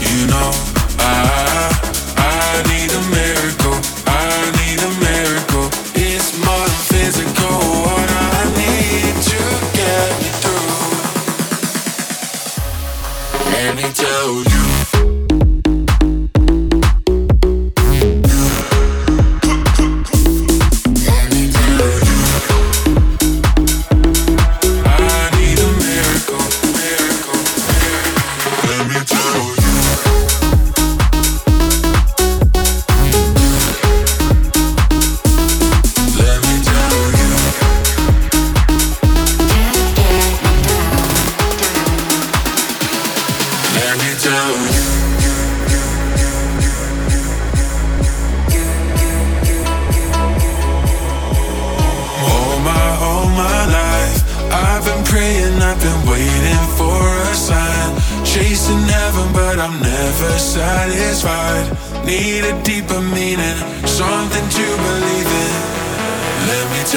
you know, I I need a miracle.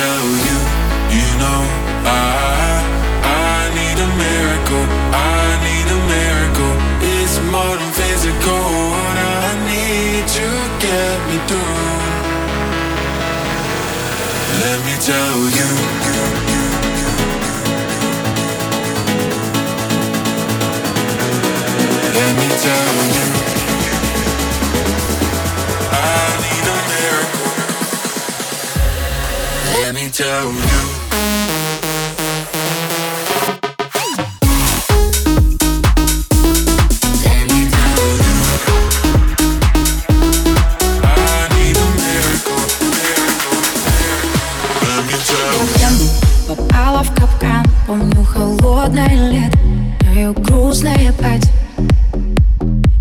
Tell you, you know, Я попала в капкан Помню холодное лето Мое грустное платье.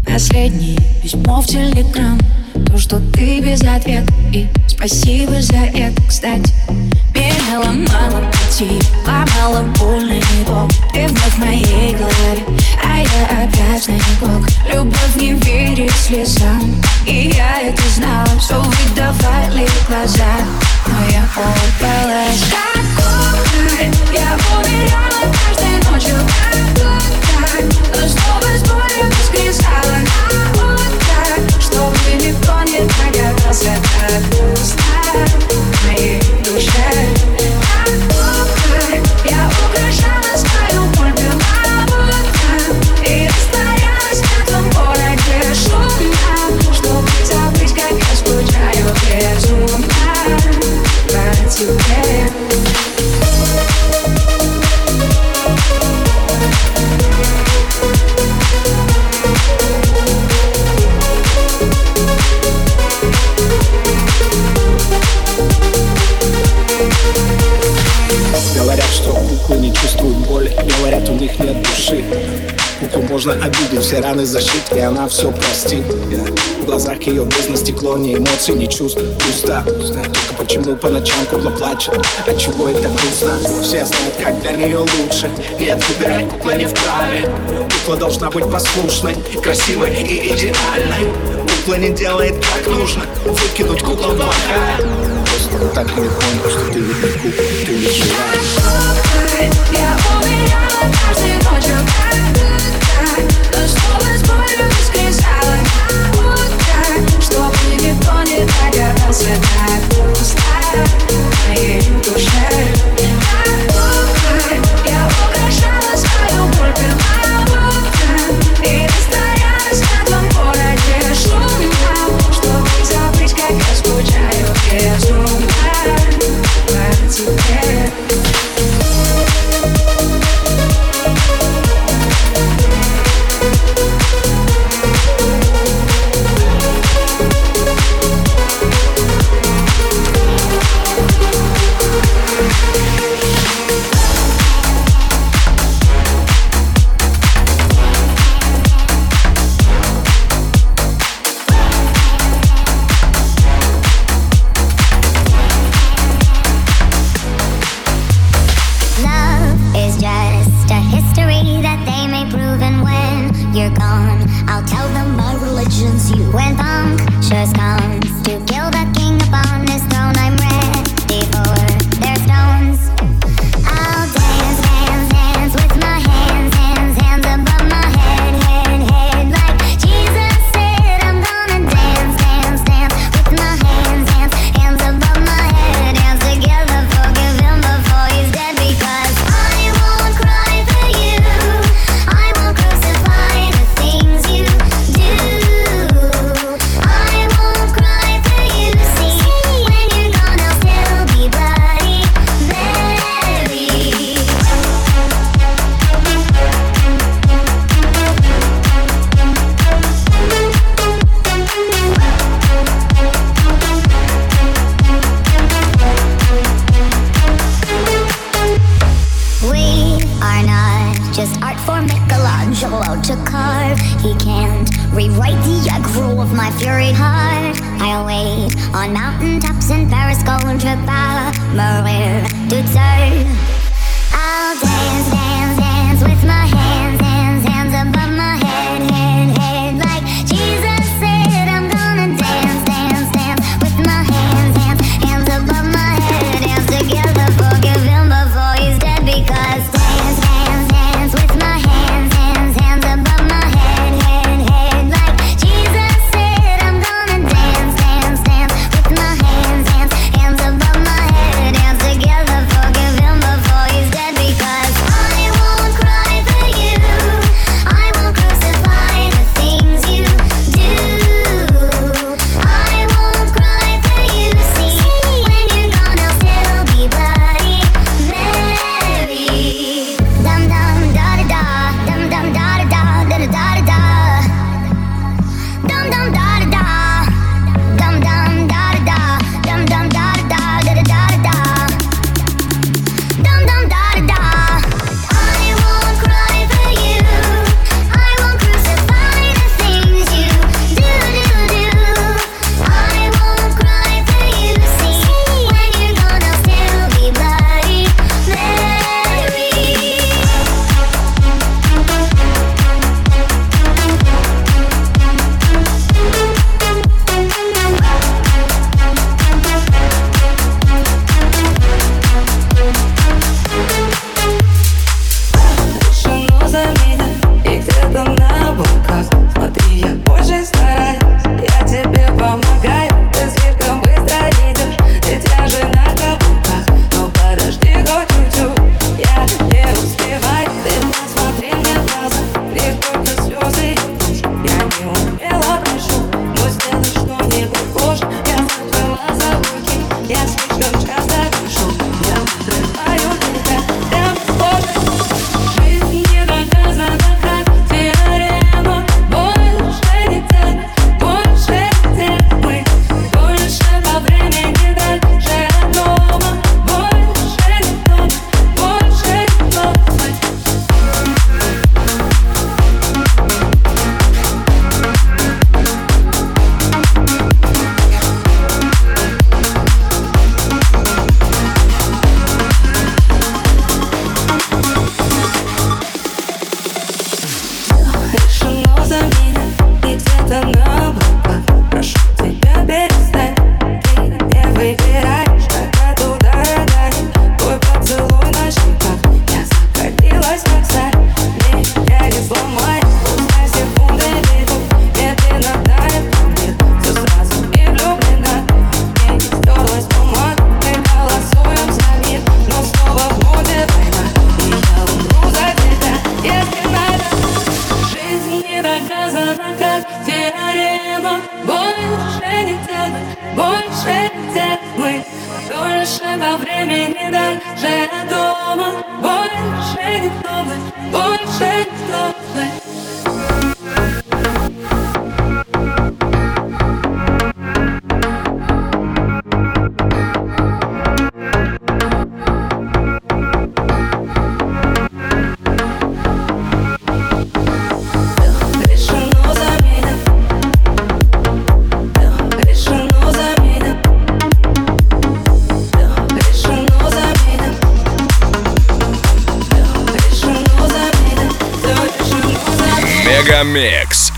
Последнее письмо в телеграм То, что ты без ответа И спасибо за обидеть, все раны зашить И она все простит. В глазах ее бездна стекло, ни эмоций, ни чувств. Пусто, только почему по ночам кукла плачет? От чего это грустно? Все знают, как для нее лучше. Нет, выбирать кукла не вправе. Кукла должна быть послушной, красивой и идеальной. Кукла не делает как нужно. Выкинуть куклу плохая Просто так не понял, что ты ведь не кукла, ты лишь живая Я уверяла каждой ночью как Но снова догадался Так в моей душе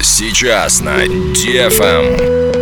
сейчас на DFM.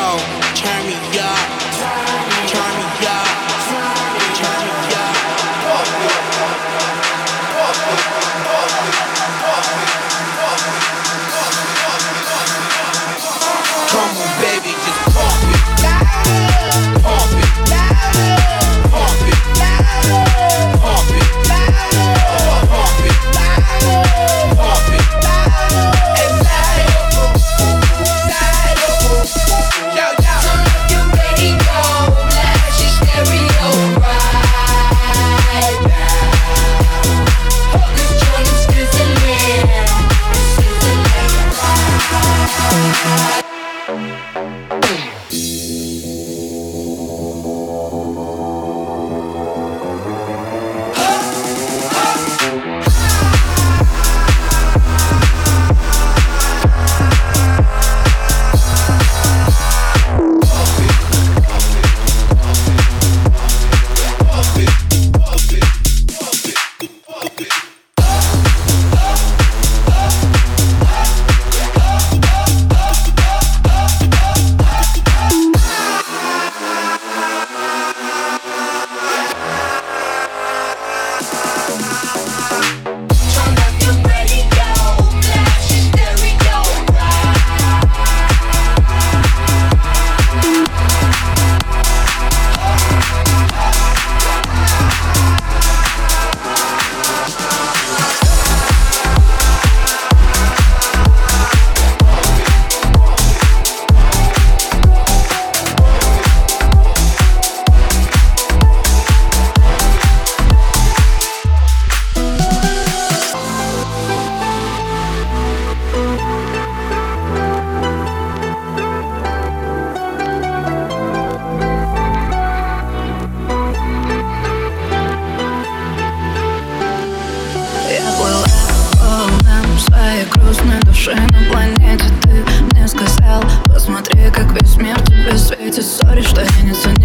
Turn me up.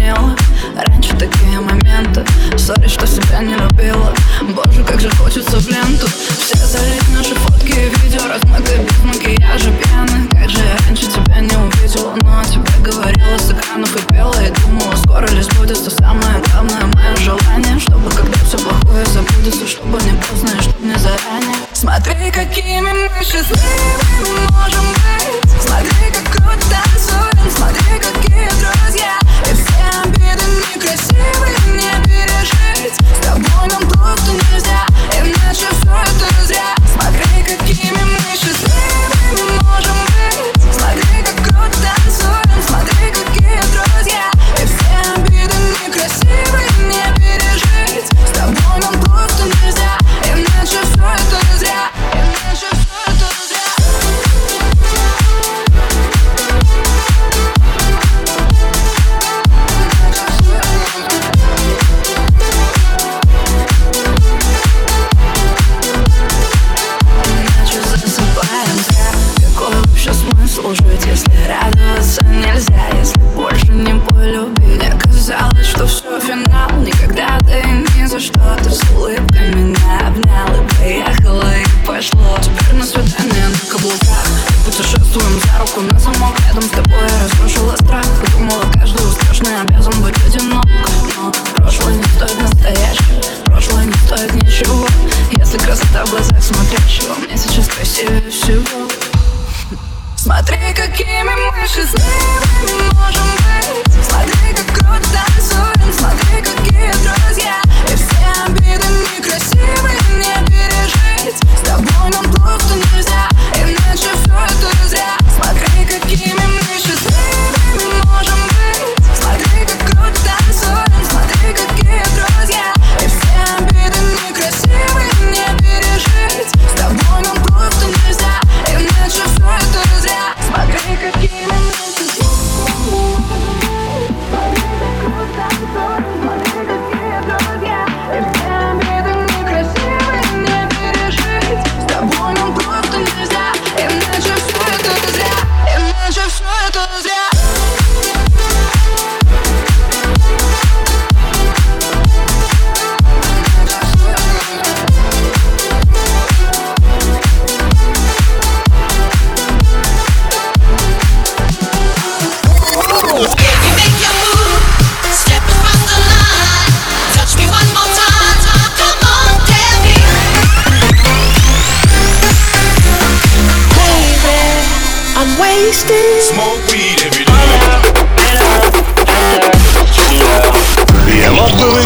умела Раньше такие моменты. Сори, что себя не любила. Боже, как же хочется в ленту. Все залить наши фотки и видео. Размытые без макияжа пьяны Как же я раньше тебя не увидела? Но о тебе говорила с экранов и пела. И думала, скоро ли сбудется самое главное Мое желание, чтобы когда все плохое забудется Чтобы не поздно и чтобы не заранее. Смотри, какими мы счастливыми можем быть. Смотри, как круто танцуем. Смотри, какие друзья